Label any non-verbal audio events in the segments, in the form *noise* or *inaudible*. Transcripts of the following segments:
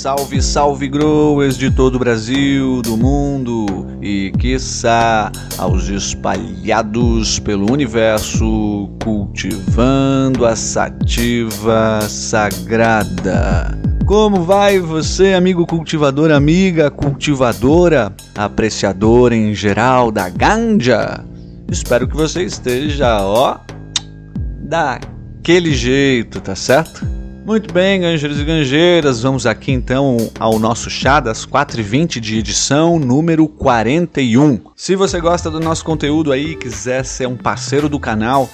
Salve, salve growers de todo o Brasil, do mundo e quiçá aos espalhados pelo universo, cultivando a sativa sagrada. Como vai você, amigo cultivador, amiga cultivadora, apreciadora em geral da ganja? Espero que você esteja, ó, daquele jeito, tá certo? Muito bem, ganjeiros e ganjeiras, vamos aqui então ao nosso chá das 4h20 de edição número 41. Se você gosta do nosso conteúdo aí e quiser ser um parceiro do canal,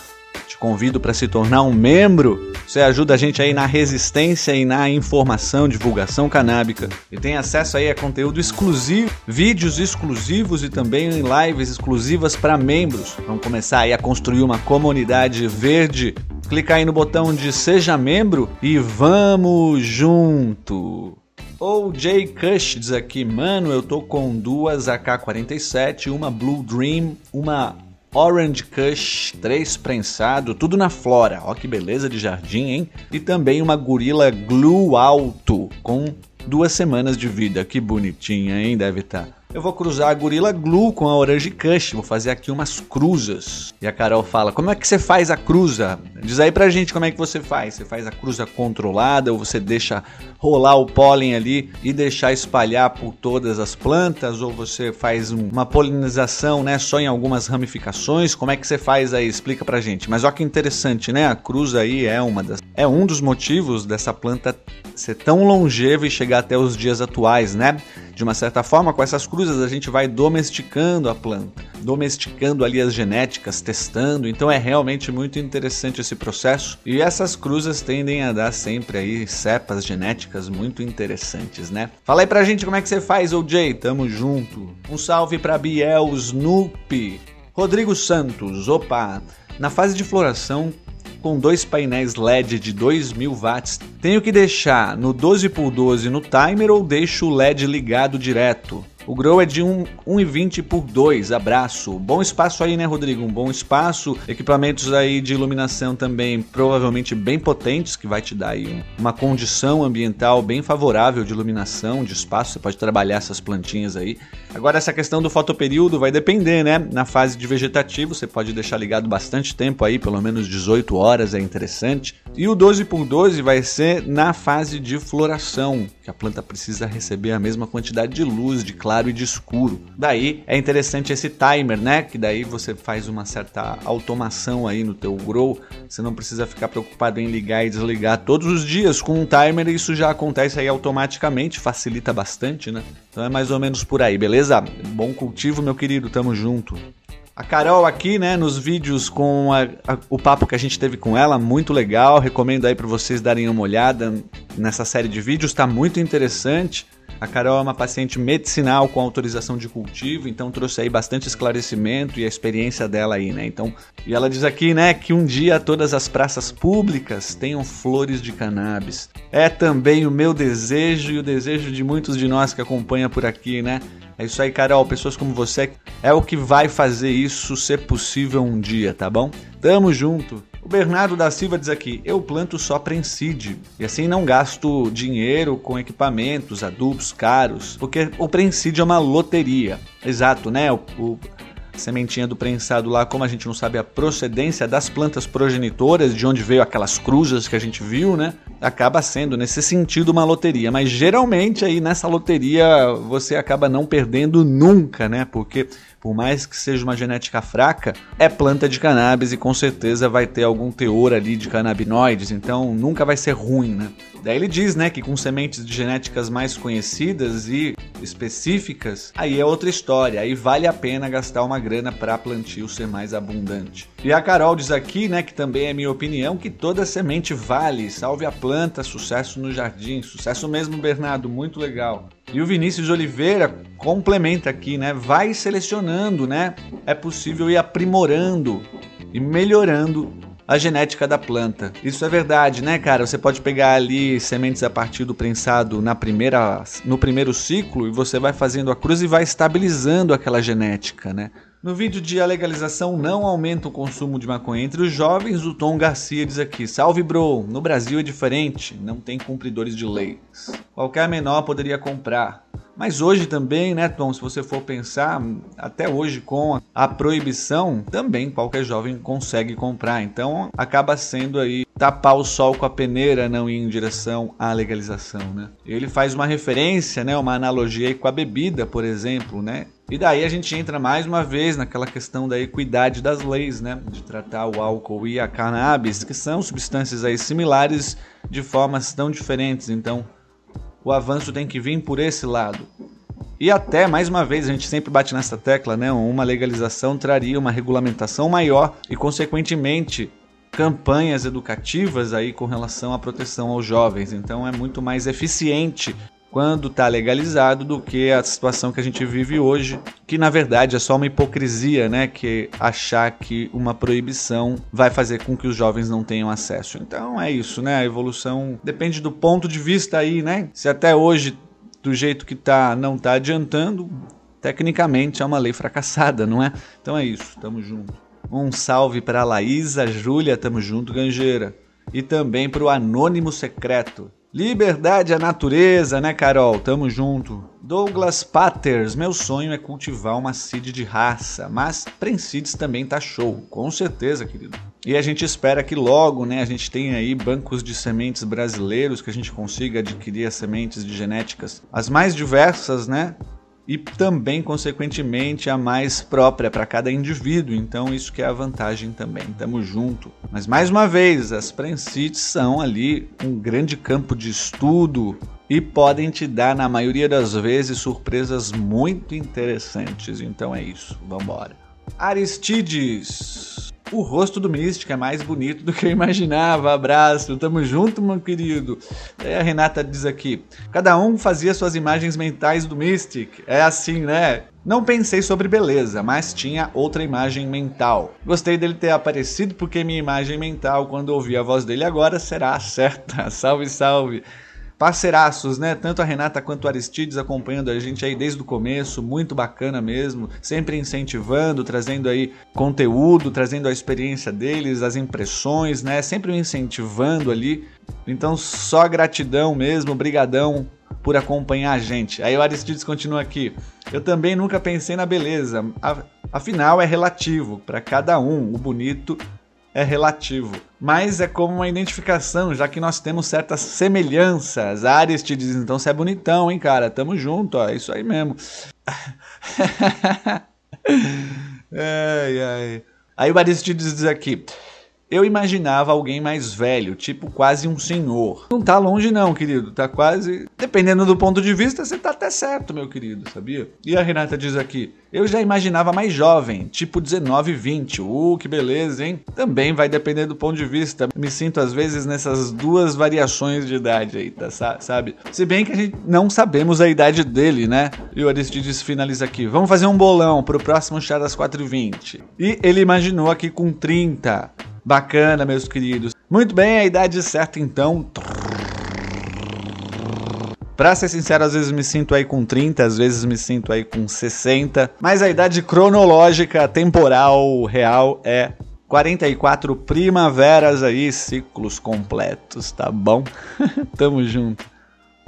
te convido para se tornar um membro. Você ajuda a gente aí na resistência e na informação, divulgação canábica. E tem acesso aí a conteúdo exclusivo, vídeos exclusivos e também lives exclusivas para membros. Vamos começar aí a construir uma comunidade verde clicar aí no botão de seja membro e vamos junto. O Jay Cush diz aqui, mano, eu tô com duas AK-47, uma Blue Dream, uma Orange Kush 3 prensado, tudo na flora. Ó que beleza de jardim, hein? E também uma Gorilla Glue Alto com duas semanas de vida. Que bonitinha, hein? Deve estar. Tá eu vou cruzar a Gorilla Glue com a Orange Kush, vou fazer aqui umas cruzas. E a Carol fala: Como é que você faz a cruza? Diz aí pra gente como é que você faz. Você faz a cruza controlada ou você deixa rolar o pólen ali e deixar espalhar por todas as plantas? Ou você faz uma polinização, né, só em algumas ramificações? Como é que você faz aí? Explica pra gente. Mas olha que interessante, né? A cruza aí é uma das é um dos motivos dessa planta ser tão longeva e chegar até os dias atuais, né? De uma certa forma, com essas cruzas a gente vai domesticando a planta, domesticando ali as genéticas, testando. Então é realmente muito interessante esse processo. E essas cruzas tendem a dar sempre aí cepas genéticas muito interessantes, né? Fala aí pra gente como é que você faz, OJ. Tamo junto. Um salve pra Biel Snoopy. Rodrigo Santos, opa! Na fase de floração, com dois painéis LED de 2000 watts, tenho que deixar no 12 por 12 no timer ou deixo o LED ligado direto? O grow é de 1,20 por 2. Abraço. Bom espaço aí, né, Rodrigo? Um bom espaço. Equipamentos aí de iluminação também provavelmente bem potentes, que vai te dar aí uma condição ambiental bem favorável de iluminação, de espaço. Você pode trabalhar essas plantinhas aí. Agora, essa questão do fotoperíodo vai depender, né? Na fase de vegetativo, você pode deixar ligado bastante tempo aí, pelo menos 18 horas, é interessante. E o 12 por 12 vai ser na fase de floração, que a planta precisa receber a mesma quantidade de luz, de claro e de escuro. Daí é interessante esse timer, né? Que daí você faz uma certa automação aí no teu grow. Você não precisa ficar preocupado em ligar e desligar todos os dias com um timer. Isso já acontece aí automaticamente, facilita bastante, né? Então é mais ou menos por aí, beleza? Bom cultivo, meu querido, tamo junto. A Carol aqui, né, nos vídeos com a, a, o papo que a gente teve com ela, muito legal. Recomendo aí para vocês darem uma olhada nessa série de vídeos, tá muito interessante. A Carol é uma paciente medicinal com autorização de cultivo, então trouxe aí bastante esclarecimento e a experiência dela aí, né? Então, e ela diz aqui, né, que um dia todas as praças públicas tenham flores de cannabis. É também o meu desejo e o desejo de muitos de nós que acompanham por aqui, né? É isso aí, Carol. Pessoas como você é o que vai fazer isso ser possível um dia, tá bom? Tamo junto. O Bernardo da Silva diz aqui: eu planto só Prenside e assim não gasto dinheiro com equipamentos, adubos caros, porque o Prenside é uma loteria. Exato, né? O, o sementinha do prensado lá, como a gente não sabe a procedência das plantas progenitoras, de onde veio aquelas cruzes que a gente viu, né? Acaba sendo nesse sentido uma loteria, mas geralmente aí nessa loteria você acaba não perdendo nunca, né? Porque por mais que seja uma genética fraca, é planta de cannabis e com certeza vai ter algum teor ali de canabinoides, então nunca vai ser ruim, né? Daí ele diz, né, que com sementes de genéticas mais conhecidas e específicas, aí é outra história, aí vale a pena gastar uma grana para plantio ser mais abundante. E a Carol diz aqui, né, que também é minha opinião, que toda semente vale, salve a planta, sucesso no jardim, sucesso mesmo, Bernardo, muito legal. E o Vinícius Oliveira complementa aqui, né? Vai selecionando, né? É possível ir aprimorando e melhorando a genética da planta. Isso é verdade, né, cara? Você pode pegar ali sementes a partir do prensado na primeira, no primeiro ciclo e você vai fazendo a cruz e vai estabilizando aquela genética, né? No vídeo de a legalização não aumenta o consumo de maconha entre os jovens, o Tom Garcia diz aqui: Salve, bro! No Brasil é diferente, não tem cumpridores de leis. Qualquer menor poderia comprar. Mas hoje também, né, Tom, se você for pensar, até hoje com a proibição, também qualquer jovem consegue comprar. Então acaba sendo aí tapar o sol com a peneira, não ir em direção à legalização, né? Ele faz uma referência, né, uma analogia com a bebida, por exemplo, né? E daí a gente entra mais uma vez naquela questão da equidade das leis, né? De tratar o álcool e a cannabis, que são substâncias aí similares de formas tão diferentes. Então, o avanço tem que vir por esse lado. E até, mais uma vez, a gente sempre bate nessa tecla, né? Uma legalização traria uma regulamentação maior e, consequentemente, campanhas educativas aí com relação à proteção aos jovens. Então é muito mais eficiente quando está legalizado do que a situação que a gente vive hoje, que na verdade é só uma hipocrisia, né? Que achar que uma proibição vai fazer com que os jovens não tenham acesso. Então é isso, né? A evolução depende do ponto de vista aí, né? Se até hoje do jeito que tá não tá adiantando, tecnicamente é uma lei fracassada, não é? Então é isso, tamo junto. Um salve para Laísa, Júlia, tamo junto, Ganjeira. E também para o Anônimo Secreto. Liberdade à natureza, né, Carol? Tamo junto. Douglas Patters, meu sonho é cultivar uma seed de raça, mas Prensides também tá show, com certeza, querido. E a gente espera que logo, né, a gente tenha aí bancos de sementes brasileiros que a gente consiga adquirir as sementes de genéticas as mais diversas, né? E também, consequentemente, a mais própria para cada indivíduo. Então, isso que é a vantagem também. Tamo junto. Mas, mais uma vez, as Prensites são ali um grande campo de estudo e podem te dar, na maioria das vezes, surpresas muito interessantes. Então, é isso. Vambora. Aristides. O rosto do Mystic é mais bonito do que eu imaginava. Abraço, tamo junto, meu querido. E a Renata diz aqui: cada um fazia suas imagens mentais do Mystic. É assim, né? Não pensei sobre beleza, mas tinha outra imagem mental. Gostei dele ter aparecido porque minha imagem mental, quando ouvi a voz dele agora, será certa. *laughs* salve, salve parceiraços, né? Tanto a Renata quanto o Aristides acompanhando a gente aí desde o começo, muito bacana mesmo, sempre incentivando, trazendo aí conteúdo, trazendo a experiência deles, as impressões, né? Sempre me incentivando ali. Então, só gratidão mesmo, brigadão por acompanhar a gente. Aí o Aristides continua aqui. Eu também nunca pensei na beleza. Afinal, é relativo para cada um. O bonito é relativo, mas é como uma identificação, já que nós temos certas semelhanças. Ares te diz, então você é bonitão, hein, cara? Tamo junto, ó, é isso aí mesmo. *laughs* ai, ai. Aí o Ares te diz aqui, eu imaginava alguém mais velho, tipo quase um senhor. Não tá longe não, querido, tá quase... Dependendo do ponto de vista, você tá até certo, meu querido, sabia? E a Renata diz aqui, eu já imaginava mais jovem, tipo 19, 20. Uh, que beleza, hein? Também vai depender do ponto de vista. Me sinto às vezes nessas duas variações de idade aí, tá, sabe? Se bem que a gente não sabemos a idade dele, né? E o Aristides finaliza aqui. Vamos fazer um bolão pro próximo chá das 4h20. E ele imaginou aqui com 30. Bacana, meus queridos. Muito bem, a idade certa então. Pra ser sincero, às vezes me sinto aí com 30, às vezes me sinto aí com 60, mas a idade cronológica, temporal, real é 44 primaveras aí, ciclos completos, tá bom? *laughs* Tamo junto.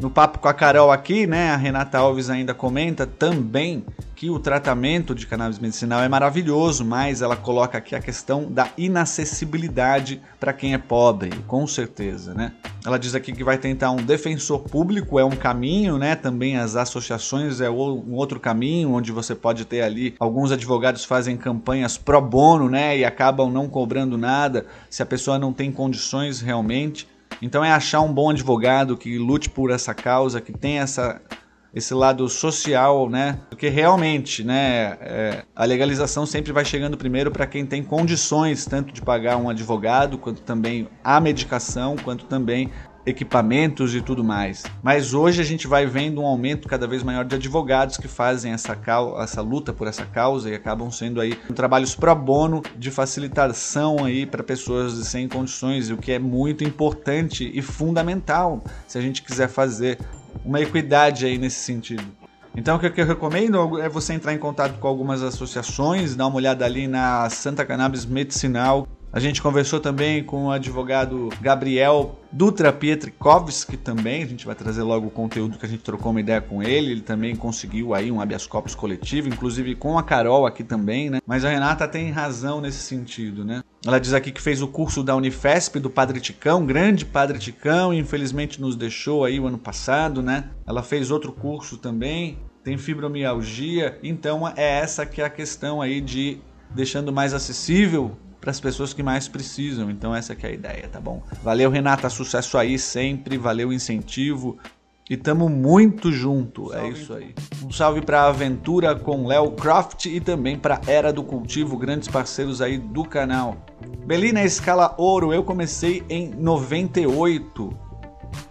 No papo com a Carol aqui, né, a Renata Alves ainda comenta também que o tratamento de cannabis medicinal é maravilhoso, mas ela coloca aqui a questão da inacessibilidade para quem é pobre, com certeza, né? Ela diz aqui que vai tentar um defensor público, é um caminho, né? Também as associações é um outro caminho, onde você pode ter ali alguns advogados fazem campanhas pro bono, né, e acabam não cobrando nada se a pessoa não tem condições realmente. Então é achar um bom advogado que lute por essa causa, que tenha essa, esse lado social, né? Porque realmente, né, é, a legalização sempre vai chegando primeiro para quem tem condições tanto de pagar um advogado, quanto também a medicação, quanto também equipamentos e tudo mais. Mas hoje a gente vai vendo um aumento cada vez maior de advogados que fazem essa, essa luta por essa causa e acabam sendo aí trabalhos pro bono de facilitação aí para pessoas sem condições, o que é muito importante e fundamental se a gente quiser fazer uma equidade aí nesse sentido. Então o que eu recomendo é você entrar em contato com algumas associações, dar uma olhada ali na Santa Cannabis Medicinal, a gente conversou também com o advogado Gabriel Dutra Pietrikovski também, a gente vai trazer logo o conteúdo que a gente trocou uma ideia com ele, ele também conseguiu aí um habeas corpus coletivo, inclusive com a Carol aqui também, né? Mas a Renata tem razão nesse sentido, né? Ela diz aqui que fez o curso da Unifesp do Padre Ticão, grande Padre Ticão, e infelizmente nos deixou aí o ano passado, né? Ela fez outro curso também, tem fibromialgia, então é essa que é a questão aí de deixando mais acessível para as pessoas que mais precisam. Então essa é a ideia, tá bom? Valeu Renata, sucesso aí sempre, valeu o incentivo. E tamo muito junto, é salve. é isso aí. Um salve para Aventura com Léo Croft e também para Era do Cultivo, grandes parceiros aí do canal. Belina Escala Ouro, eu comecei em 98.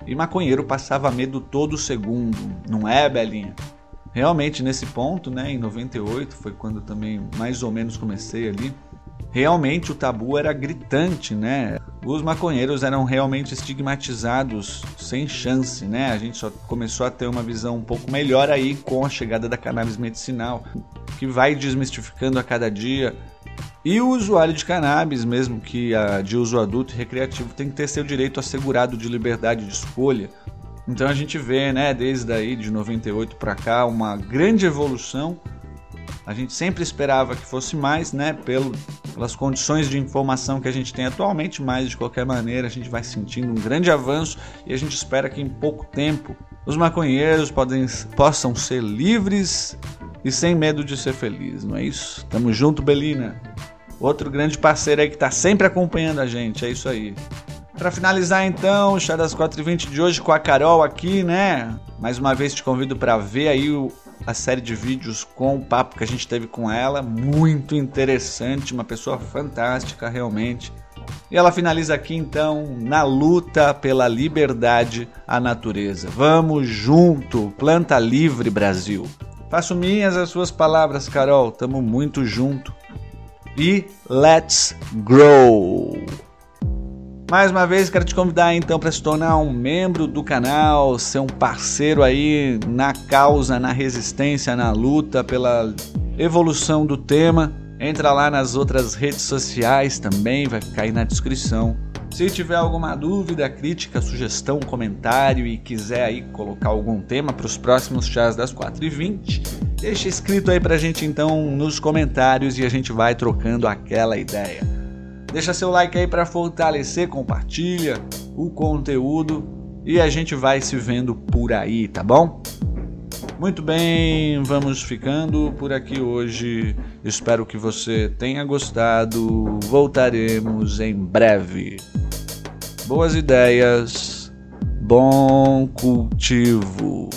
E maconheiro passava medo todo segundo, não é, Belinha? Realmente nesse ponto, né, em 98 foi quando também mais ou menos comecei ali realmente o tabu era gritante, né? Os maconheiros eram realmente estigmatizados sem chance, né? A gente só começou a ter uma visão um pouco melhor aí com a chegada da cannabis medicinal, que vai desmistificando a cada dia. E o usuário de cannabis, mesmo que de uso adulto e recreativo, tem que ter seu direito assegurado de liberdade de escolha. Então a gente vê, né, desde aí de 98 para cá, uma grande evolução a gente sempre esperava que fosse mais, né? Pelo, pelas condições de informação que a gente tem atualmente, mas de qualquer maneira a gente vai sentindo um grande avanço e a gente espera que em pouco tempo os maconheiros podem, possam ser livres e sem medo de ser felizes, não é isso? Tamo junto, Belina. Outro grande parceiro aí que tá sempre acompanhando a gente, é isso aí. Para finalizar então, o Chá das 4h20 de hoje com a Carol aqui, né? Mais uma vez te convido para ver aí o, a série de vídeos com o papo que a gente teve com ela, muito interessante, uma pessoa fantástica realmente. E ela finaliza aqui então na luta pela liberdade à natureza. Vamos junto, planta livre Brasil. Faço minhas as suas palavras, Carol. Tamo muito junto. E let's grow. Mais uma vez quero te convidar então para se tornar um membro do canal, ser um parceiro aí na causa, na resistência, na luta pela evolução do tema. Entra lá nas outras redes sociais também, vai ficar aí na descrição. Se tiver alguma dúvida, crítica, sugestão, comentário e quiser aí colocar algum tema para os próximos chás das 4h20, deixa escrito aí pra gente então nos comentários e a gente vai trocando aquela ideia. Deixa seu like aí para fortalecer, compartilha o conteúdo e a gente vai se vendo por aí, tá bom? Muito bem, vamos ficando por aqui hoje. Espero que você tenha gostado. Voltaremos em breve. Boas ideias, bom cultivo.